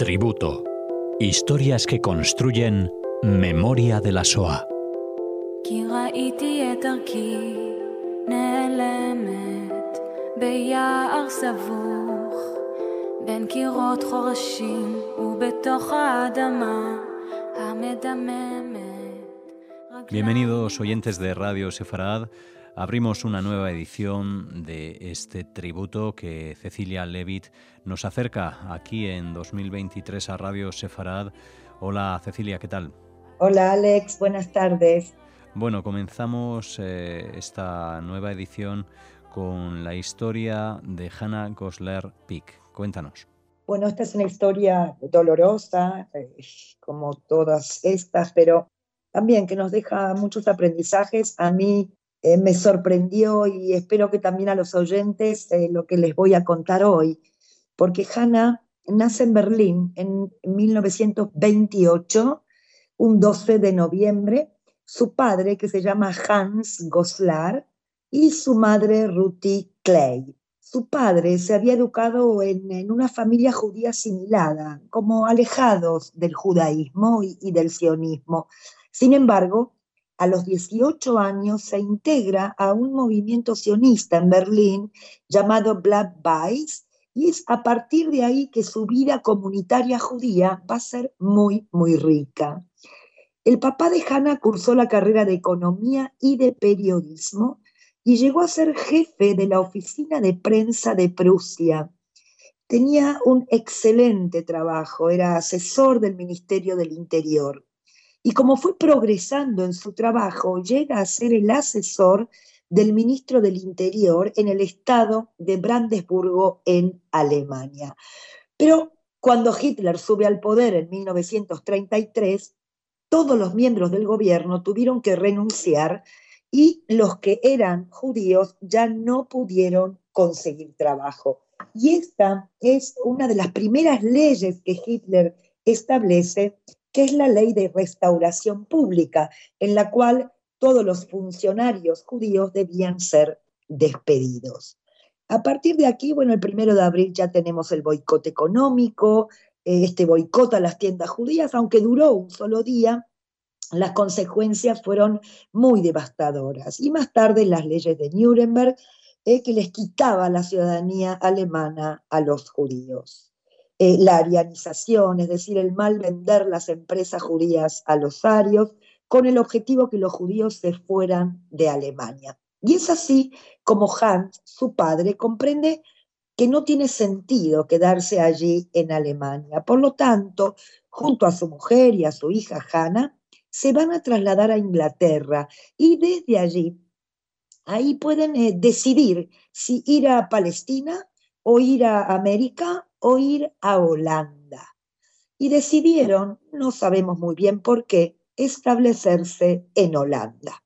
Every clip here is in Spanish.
Tributo. Historias que construyen memoria de la SOA. Bienvenidos oyentes de Radio Sefarad. Abrimos una nueva edición de este tributo que Cecilia Levitt nos acerca aquí en 2023 a Radio Sefarad. Hola Cecilia, ¿qué tal? Hola Alex, buenas tardes. Bueno, comenzamos eh, esta nueva edición con la historia de Hannah Gosler Pick. Cuéntanos. Bueno, esta es una historia dolorosa, eh, como todas estas, pero también que nos deja muchos aprendizajes. A mí eh, me sorprendió y espero que también a los oyentes eh, lo que les voy a contar hoy, porque Hannah nace en Berlín en 1928, un 12 de noviembre. Su padre, que se llama Hans Goslar, y su madre Ruthie Clay. Su padre se había educado en, una familia judía asimilada, como alejados del judaísmo y, del sionismo. Sin embargo, a los 18 años se integra a un movimiento sionista en Berlín llamado Black Weiß y es a partir de ahí que su vida comunitaria judía va a ser muy, muy rica. El papá de Hannah cursó la carrera de economía y de periodismo y llegó a ser jefe de la oficina de prensa de Prusia. Tenía un excelente trabajo, era asesor del Ministerio del Interior. Y como fue progresando en su trabajo, llega a ser el asesor del ministro del Interior en el estado de Brandenburgo, en Alemania. Pero cuando Hitler sube al poder en 1933, todos los miembros del gobierno tuvieron que renunciar y los que eran judíos ya no pudieron conseguir trabajo. Y esta es una de las primeras leyes que Hitler establece, que es la ley de restauración pública, en la cual todos los funcionarios judíos debían ser despedidos. A partir de aquí, bueno, el primero de abril ya tenemos el boicot económico, eh, este boicot a las tiendas judías, aunque duró un solo día, las consecuencias fueron muy devastadoras. Y más tarde las leyes de Nuremberg, eh, que les quitaba la ciudadanía alemana a los judíos. Eh, la arianización, es decir, el mal vender las empresas judías a los arios, con el objetivo que los judíos se fueran de Alemania. Y es así como Hans, su padre, comprende que no tiene sentido quedarse allí en Alemania. Por lo tanto, junto a su mujer y a su hija Hannah, se van a trasladar a Inglaterra y desde allí, ahí pueden eh, decidir si ir a Palestina o ir a América o ir a Holanda. Y decidieron, no sabemos muy bien por qué, establecerse en Holanda.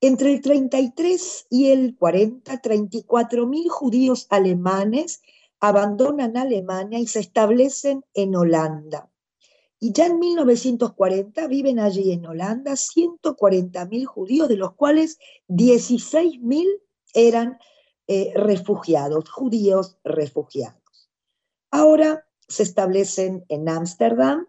Entre el 33 y el 40, 34 mil judíos alemanes abandonan Alemania y se establecen en Holanda. Y ya en 1940 viven allí en Holanda 140.000 judíos, de los cuales 16.000 eran eh, refugiados, judíos refugiados. Ahora se establecen en Ámsterdam,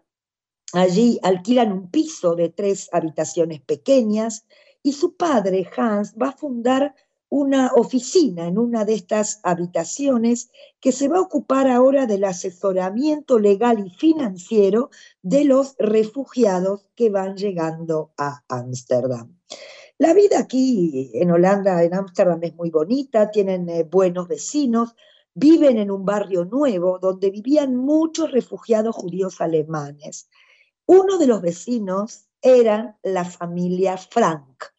allí alquilan un piso de tres habitaciones pequeñas y su padre, Hans, va a fundar una oficina en una de estas habitaciones que se va a ocupar ahora del asesoramiento legal y financiero de los refugiados que van llegando a Ámsterdam. La vida aquí en Holanda, en Ámsterdam, es muy bonita, tienen eh, buenos vecinos, viven en un barrio nuevo donde vivían muchos refugiados judíos alemanes. Uno de los vecinos era la familia Frank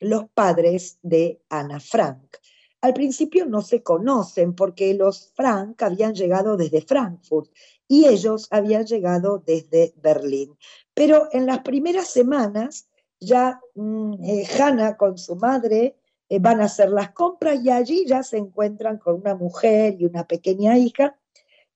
los padres de Ana Frank. Al principio no se conocen porque los Frank habían llegado desde Frankfurt y ellos habían llegado desde Berlín. Pero en las primeras semanas ya mm, eh, Hannah con su madre eh, van a hacer las compras y allí ya se encuentran con una mujer y una pequeña hija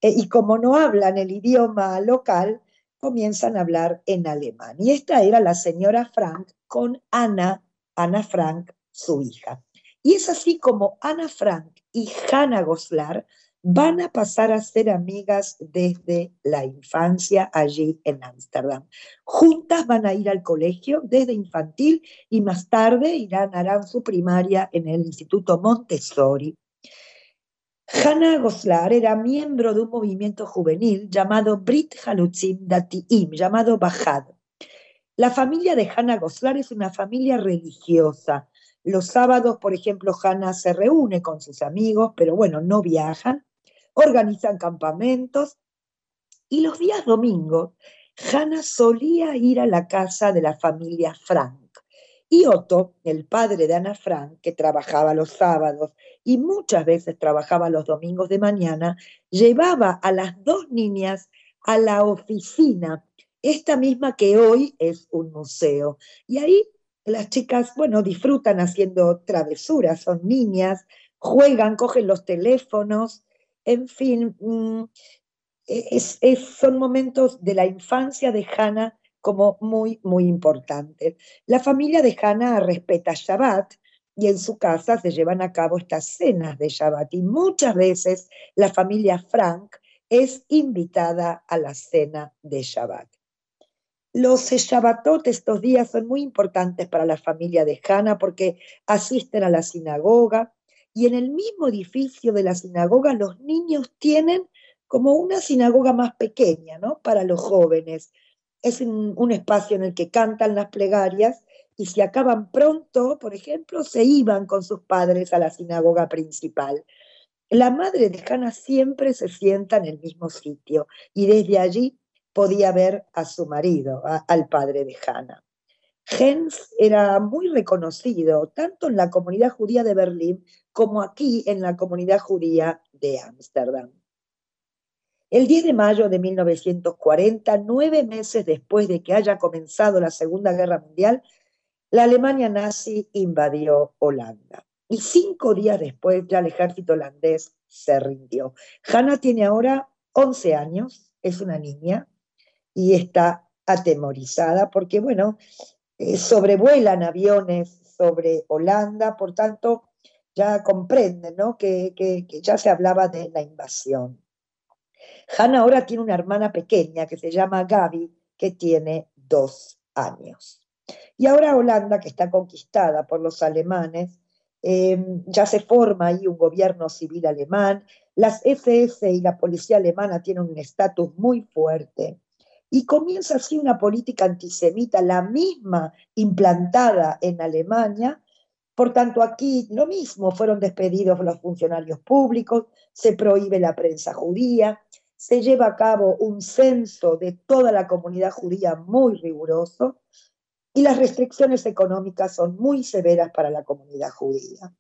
eh, y como no hablan el idioma local, comienzan a hablar en alemán. Y esta era la señora Frank con Ana Ana Frank, su hija. Y es así como Ana Frank y Hannah Goslar van a pasar a ser amigas desde la infancia allí en Ámsterdam. Juntas van a ir al colegio desde infantil y más tarde irán, harán su primaria en el Instituto Montessori. Hannah Goslar era miembro de un movimiento juvenil llamado Brit Halutzim Datiim, llamado Bajad. La familia de Hannah Goslar es una familia religiosa. Los sábados, por ejemplo, Hannah se reúne con sus amigos, pero bueno, no viajan organizan campamentos y los días domingos Hannah solía ir a la casa de la familia Frank. Y Otto, el padre de Ana Frank, que trabajaba los sábados y muchas veces trabajaba los domingos de mañana, llevaba a las dos niñas a la oficina, esta misma que hoy es un museo. Y ahí las chicas, bueno, disfrutan haciendo travesuras, son niñas, juegan, cogen los teléfonos en fin, mm, e-, son momentos de la infancia de Hannah como muy, muy importantes. La familia de Hannah respeta Shabbat y en su casa se llevan a cabo estas cenas de Shabbat y muchas veces la familia Frank es invitada a la cena de Shabbat. Los Shabbatot estos días son muy importantes para la familia de Hannah porque asisten a la sinagoga, y en el mismo edificio de la sinagoga los niños tienen como una sinagoga más pequeña, ¿no? Para los jóvenes. Es un, espacio en el que cantan las plegarias y si acaban pronto, por ejemplo, se iban con sus padres a la sinagoga principal. La madre de Hannah siempre se sienta en el mismo sitio y desde allí podía ver a su marido, al padre de Hannah. Jens era muy reconocido tanto en la comunidad judía de Berlín como aquí en la comunidad judía de Ámsterdam. El 10 de mayo de 1940, nueve meses después de que haya comenzado la Segunda Guerra Mundial, la Alemania nazi invadió Holanda. Y cinco días después ya el ejército holandés se rindió. Hannah tiene ahora 11 años, es una niña, y está atemorizada porque, bueno, eh, sobrevuelan aviones sobre Holanda, por tanto, ya comprenden ¿no? que, que, ya se hablaba de la invasión. Hannah ahora tiene una hermana pequeña que se llama Gaby, que tiene dos años. Y ahora Holanda, que está conquistada por los alemanes, em, ya se forma ahí un gobierno civil alemán, las SS y la policía alemana tienen un estatus muy fuerte y comienza así una política antisemita, la misma implantada en Alemania. Por tanto, aquí lo mismo, fueron despedidos los funcionarios públicos, se prohíbe la prensa judía, se lleva a cabo un censo de toda la comunidad judía muy riguroso y las restricciones económicas son muy severas para la comunidad judía.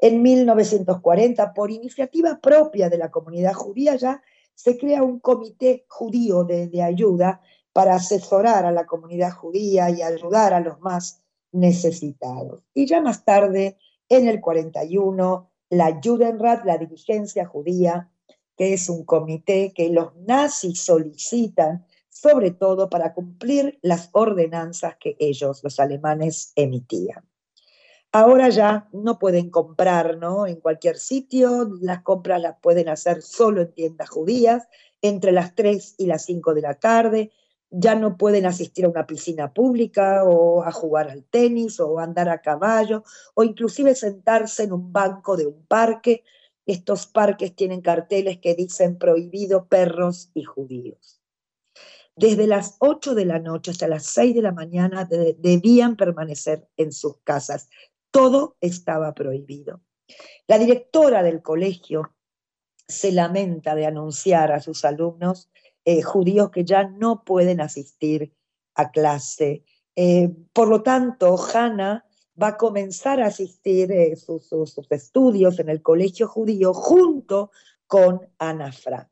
En 1940, por iniciativa propia de la comunidad judía, ya se crea un comité judío de, ayuda para asesorar a la comunidad judía y ayudar a los más necesitados. Y ya más tarde, en el 41, la Judenrat, la dirigencia judía, que es un comité que los nazis solicitan, sobre todo para cumplir las ordenanzas que ellos, los alemanes, emitían. Ahora ya no pueden comprar ¿no? en cualquier sitio, las compras las pueden hacer solo en tiendas judías, entre las 3 y las 5 de la tarde, ya no pueden asistir a una piscina pública o a jugar al tenis o andar a caballo o inclusive sentarse en un banco de un parque. Estos parques tienen carteles que dicen prohibido perros y judíos. Desde las 8 de la noche hasta las 6 de la mañana debían permanecer en sus casas todo estaba prohibido. La directora del colegio se lamenta de anunciar a sus alumnos eh, judíos que ya no pueden asistir a clase. Eh, por lo tanto, Hannah va a comenzar a asistir eh, sus, estudios en el colegio judío junto con Ana Frank.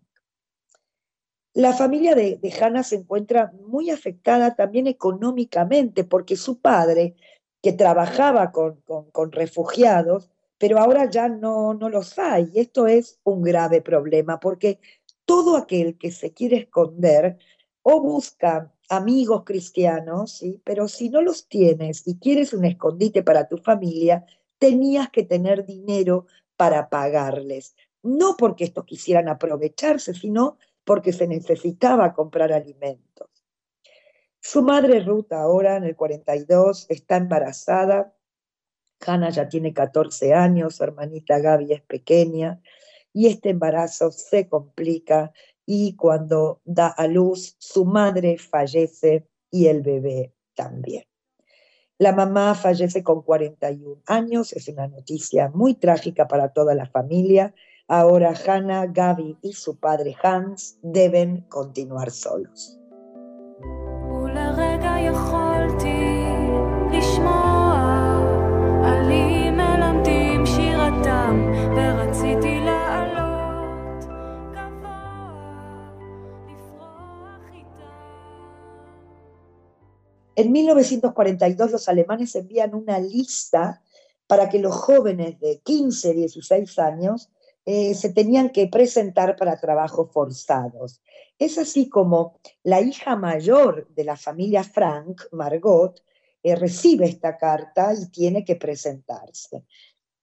La familia de, de Hannah se encuentra muy afectada también económicamente porque su padre que trabajaba con, refugiados, pero ahora ya no, no los hay. Y esto es un grave problema porque todo aquel que se quiere esconder o busca amigos cristianos, ¿sí? pero si no los tienes y quieres un escondite para tu familia, tenías que tener dinero para pagarles. no porque estos quisieran aprovecharse, sino porque se necesitaba comprar alimentos. Su madre Ruth ahora en el 42 está embarazada, Hannah ya tiene 14 años, su hermanita Gaby es pequeña y este embarazo se complica y cuando da a luz su madre fallece y el bebé también. La mamá fallece con 41 años, es una noticia muy trágica para toda la familia. Ahora Hannah, Gaby y su padre Hans deben continuar solos. En 1942 los alemanes envían una lista para que los jóvenes de 15, 16 años eh, se tenían que presentar para trabajos forzados. Es así como la hija mayor de la familia Frank, Margot, eh, recibe esta carta y tiene que presentarse.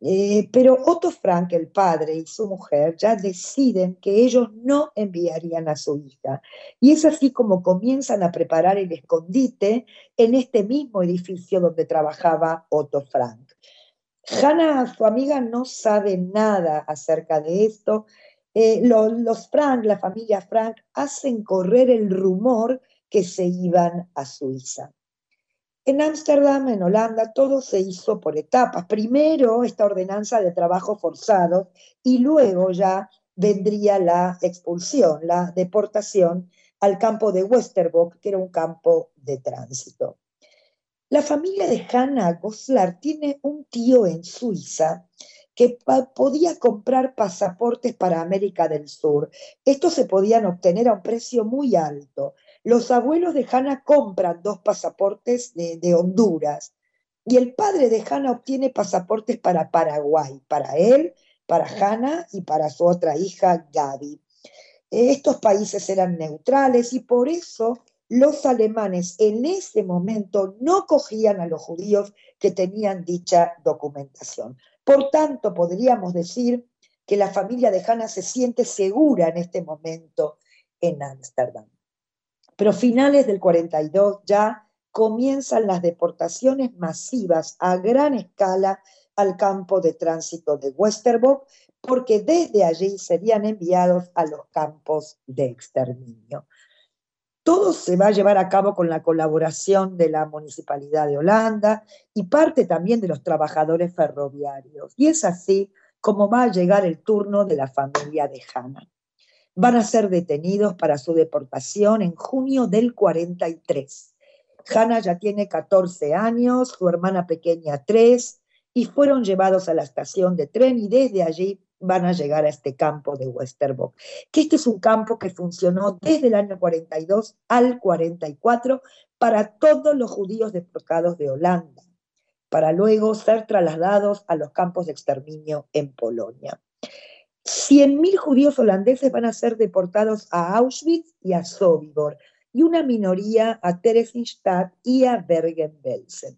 Eh, pero Otto Frank, el padre, y su mujer ya deciden que ellos no enviarían a su hija. Y es así como comienzan a preparar el escondite en este mismo edificio donde trabajaba Otto Frank. Hannah, su amiga, no sabe nada acerca de esto. Eh, los Frank, la familia Frank, hacen correr el rumor que se iban a Suiza. En Ámsterdam, en Holanda, todo se hizo por etapas. Primero esta ordenanza de trabajo forzado y luego ya vendría la expulsión, la deportación al campo de Westerbork, que era un campo de tránsito. La familia de Hannah Goslar tiene un tío en Suiza que podía comprar pasaportes para América del Sur. Estos se podían obtener a un precio muy alto. Los abuelos de Hannah compran dos pasaportes de, Honduras y el padre de Hannah obtiene pasaportes para Paraguay, para él, para Hannah y para su otra hija Gaby. Estos países eran neutrales y por eso los alemanes en ese momento no cogían a los judíos que tenían dicha documentación. Por tanto, podríamos decir que la familia de Hannah se siente segura en este momento en Ámsterdam. Pero finales del 42 ya comienzan las deportaciones masivas a gran escala al campo de tránsito de Westerbork, porque desde allí serían enviados a los campos de exterminio. Todo se va a llevar a cabo con la colaboración de la Municipalidad de Holanda y parte también de los trabajadores ferroviarios. Y es así como va a llegar el turno de la familia de Hannah van a ser detenidos para su deportación en junio del 43. Hannah ya tiene 14 años, su hermana pequeña 3, y fueron llevados a la estación de tren y desde allí van a llegar a este campo de Westerbork, que este es un campo que funcionó desde el año 42 al 44 para todos los judíos deportados de Holanda, para luego ser trasladados a los campos de exterminio en Polonia. 100.000 judíos holandeses van a ser deportados a Auschwitz y a Sobibor, y una minoría a Theresienstadt y a Bergen-Belsen.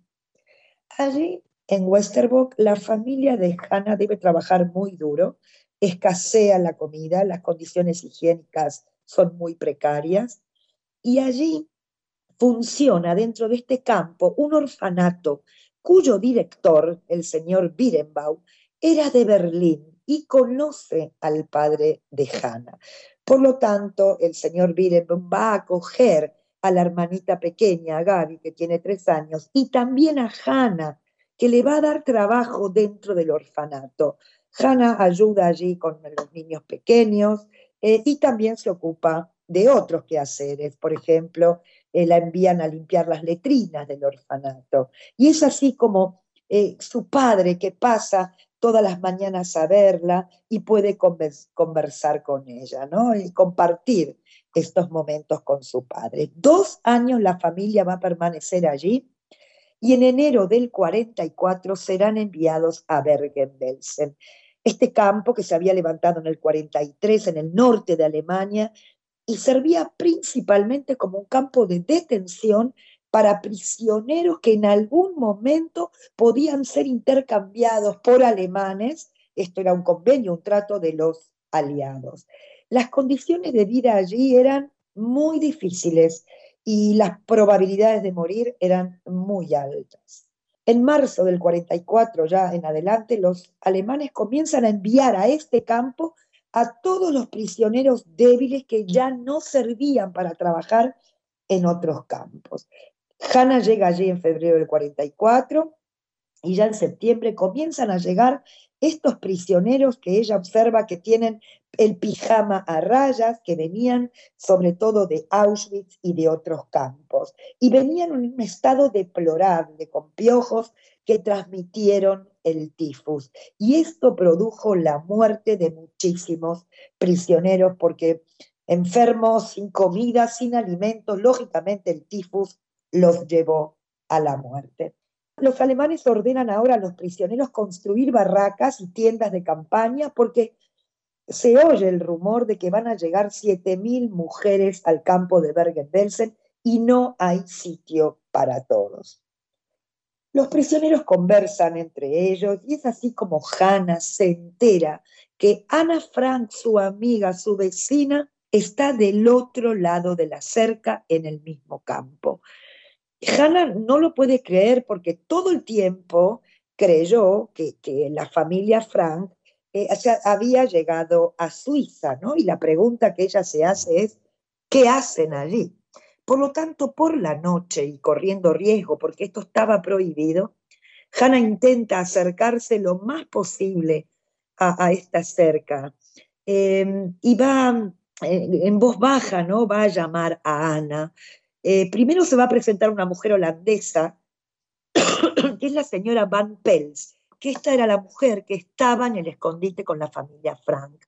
Allí, en Westerbork, la familia de Hannah debe trabajar muy duro, escasea la comida, las condiciones higiénicas son muy precarias, y allí funciona dentro de este campo un orfanato cuyo director, el señor Birenbaum, era de Berlín y conoce al padre de Hannah. Por lo tanto, el señor Birenbaum va a acoger a la hermanita pequeña, Gaby, que tiene tres años, y también a Hannah, que le va a dar trabajo dentro del orfanato. Hannah ayuda allí con los niños pequeños eh, y también se ocupa de otros quehaceres. Por ejemplo, eh, la envían a limpiar las letrinas del orfanato. Y es así como eh, su padre, que pasa todas las mañanas a verla y puede conversar con ella, ¿no? Y compartir estos momentos con su padre. Dos años la familia va a permanecer allí y en enero del 44 serán enviados a Bergen-Belsen. Este campo que se había levantado en el 43 en el norte de Alemania y servía principalmente como un campo de detención para prisioneros que en algún momento podían ser intercambiados por alemanes. Esto era un convenio, un trato de los aliados. Las condiciones de vida allí eran muy difíciles y las probabilidades de morir eran muy altas. En marzo del 44, ya en adelante, los alemanes comienzan a enviar a este campo a todos los prisioneros débiles que ya no servían para trabajar en otros campos. Hanna llega allí en febrero del 44 y ya en septiembre comienzan a llegar estos prisioneros que ella observa que tienen el pijama a rayas, que venían sobre todo de Auschwitz y de otros campos, y venían en un estado deplorable, con piojos que transmitieron el tifus. Y esto produjo la muerte de muchísimos prisioneros, porque enfermos, sin comida, sin alimentos, lógicamente el tifus los llevó a la muerte. Los alemanes ordenan ahora a los prisioneros construir barracas y tiendas de campaña porque se oye el rumor de que van a llegar 7.000 mujeres al campo de Bergen-Belsen y no hay sitio para todos. Los prisioneros conversan entre ellos y es así como Hannah se entera que Ana Frank, su amiga, su vecina, está del otro lado de la cerca en el mismo campo. Hannah no lo puede creer porque todo el tiempo creyó que, la familia Frank eh, había llegado a Suiza, ¿no? Y la pregunta que ella se hace es, ¿qué hacen allí? Por lo tanto, por la noche y corriendo riesgo, porque esto estaba prohibido, Hannah intenta acercarse lo más posible a, esta cerca em, y va eh, en voz baja, ¿no? Va a llamar a Ana eh, primero se va a presentar una mujer holandesa, que es la señora Van Pels, que esta era la mujer que estaba en el escondite con la familia Frank.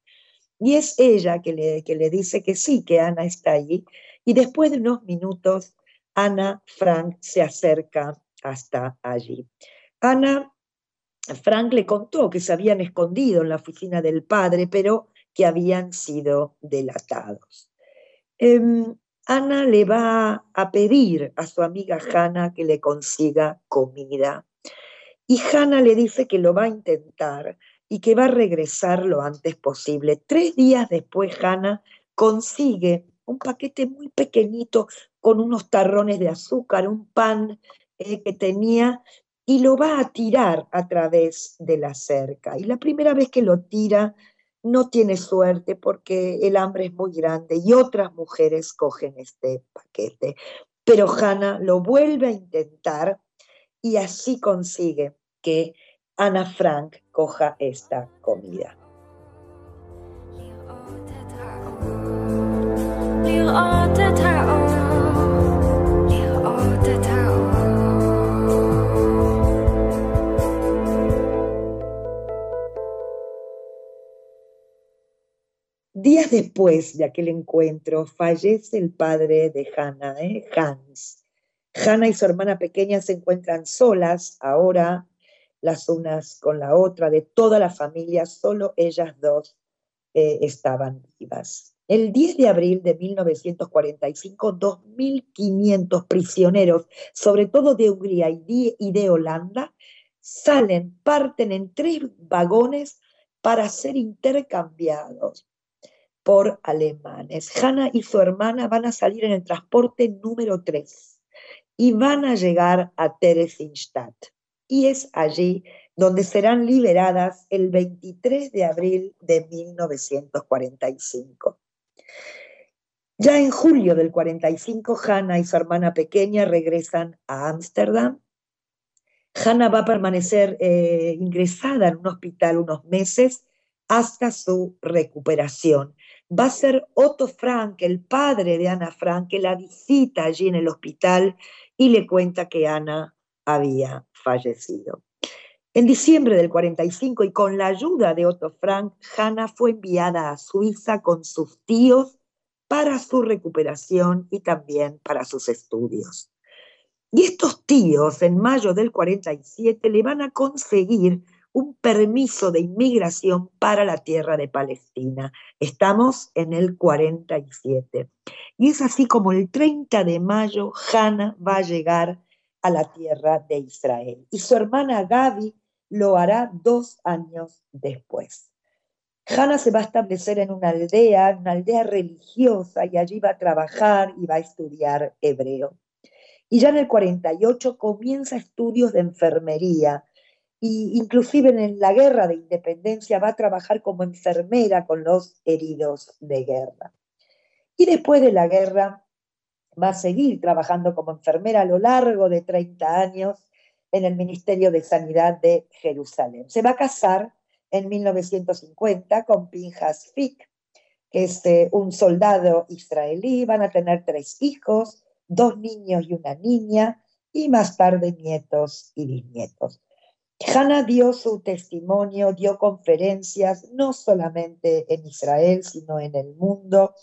Y es ella que le, que le dice que sí, que Ana está allí. Y después de unos minutos, Ana Frank se acerca hasta allí. Ana Frank le contó que se habían escondido en la oficina del padre, pero que habían sido delatados. Em, Ana le va a pedir a su amiga Hanna que le consiga comida. Y Hanna le dice que lo va a intentar y que va a regresar lo antes posible. Tres días después, Hanna consigue un paquete muy pequeñito con unos tarrones de azúcar, un pan eh, que tenía, y lo va a tirar a través de la cerca. Y la primera vez que lo tira, no tiene suerte porque el hambre es muy grande y otras mujeres cogen este paquete. Pero Hannah lo vuelve a intentar y así consigue que Ana Frank coja esta comida. Días después de aquel encuentro, fallece el padre de Hannah, ¿eh? Hans. Hannah y su hermana pequeña se encuentran solas, ahora las unas con la otra, de toda la familia, solo ellas dos eh, estaban vivas. El 10 de abril de 1945, 2.500 prisioneros, sobre todo de Hungría y de Holanda, salen, parten en tres vagones para ser intercambiados por alemanes. Hanna y su hermana van a salir en el transporte número 3 y van a llegar a Theresienstadt. Y es allí donde serán liberadas el 23 de abril de 1945. Ya en julio del 45, Hanna y su hermana pequeña regresan a Ámsterdam. Hanna va a permanecer eh, ingresada en un hospital unos meses hasta su recuperación va a ser Otto Frank, el padre de Ana Frank, que la visita allí en el hospital y le cuenta que Ana había fallecido. En diciembre del 45 y con la ayuda de Otto Frank, Hannah fue enviada a Suiza con sus tíos para su recuperación y también para sus estudios. Y estos tíos en mayo del 47 le van a conseguir un permiso de inmigración para la tierra de Palestina. Estamos en el 47. Y es así como el 30 de mayo Hannah va a llegar a la tierra de Israel. Y su hermana Gaby lo hará dos años después. Hannah se va a establecer en una aldea, una aldea religiosa, y allí va a trabajar y va a estudiar hebreo. Y ya en el 48 comienza estudios de enfermería, y inclusive en la guerra de independencia va a trabajar como enfermera con los heridos de guerra. Y después de la guerra va a seguir trabajando como enfermera a lo largo de 30 años en el Ministerio de Sanidad de Jerusalén. Se va a casar en 1950 con Pinjas Fick, que es eh, un soldado israelí. Van a tener tres hijos, dos niños y una niña, y más tarde nietos y bisnietos. Hannah dio su testimonio, dio conferencias, no solamente en Israel, sino en el mundo.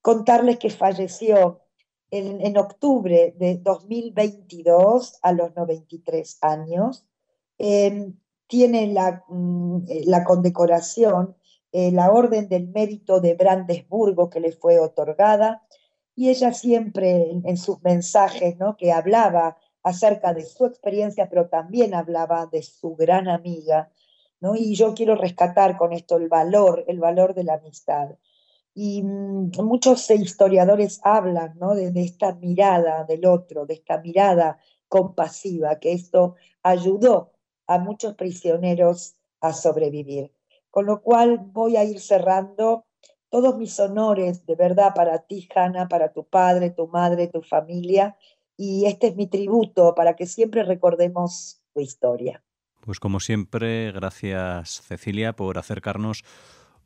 Contarles que falleció en, octubre de 2022 a los 93 años. Em, tiene la, mm, eh, condecoración, eh, la Orden del Mérito de Brandesburgo que le fue otorgada, y ella siempre en, sus mensajes, ¿no? que hablaba acerca de su experiencia, pero también hablaba de su gran amiga, ¿no? y yo quiero rescatar con esto el valor, el valor de la amistad. Y mm, muchos historiadores hablan ¿no? de, esta mirada del otro, de esta mirada compasiva, que esto ayudó a muchos prisioneros a sobrevivir. Con lo cual voy a ir cerrando todos mis honores de verdad para ti, Hanna, para tu padre, tu madre, tu familia. Y este es mi tributo para que siempre recordemos tu historia. Pues como siempre, gracias Cecilia por acercarnos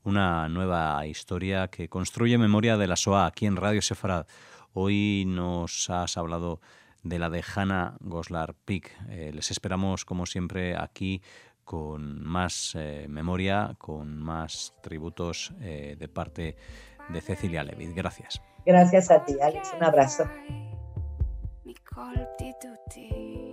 una nueva historia que construye memoria de la SOA aquí en Radio Sefarad. Hoy nos has hablado de la de Hanna Goslar Pick. Eh, les esperamos, como siempre, aquí con más eh, memoria, con más tributos eh, de parte de Cecilia Levitt. Gracias. Gracias a ti, Alex. Un abrazo. מכל בדידותי.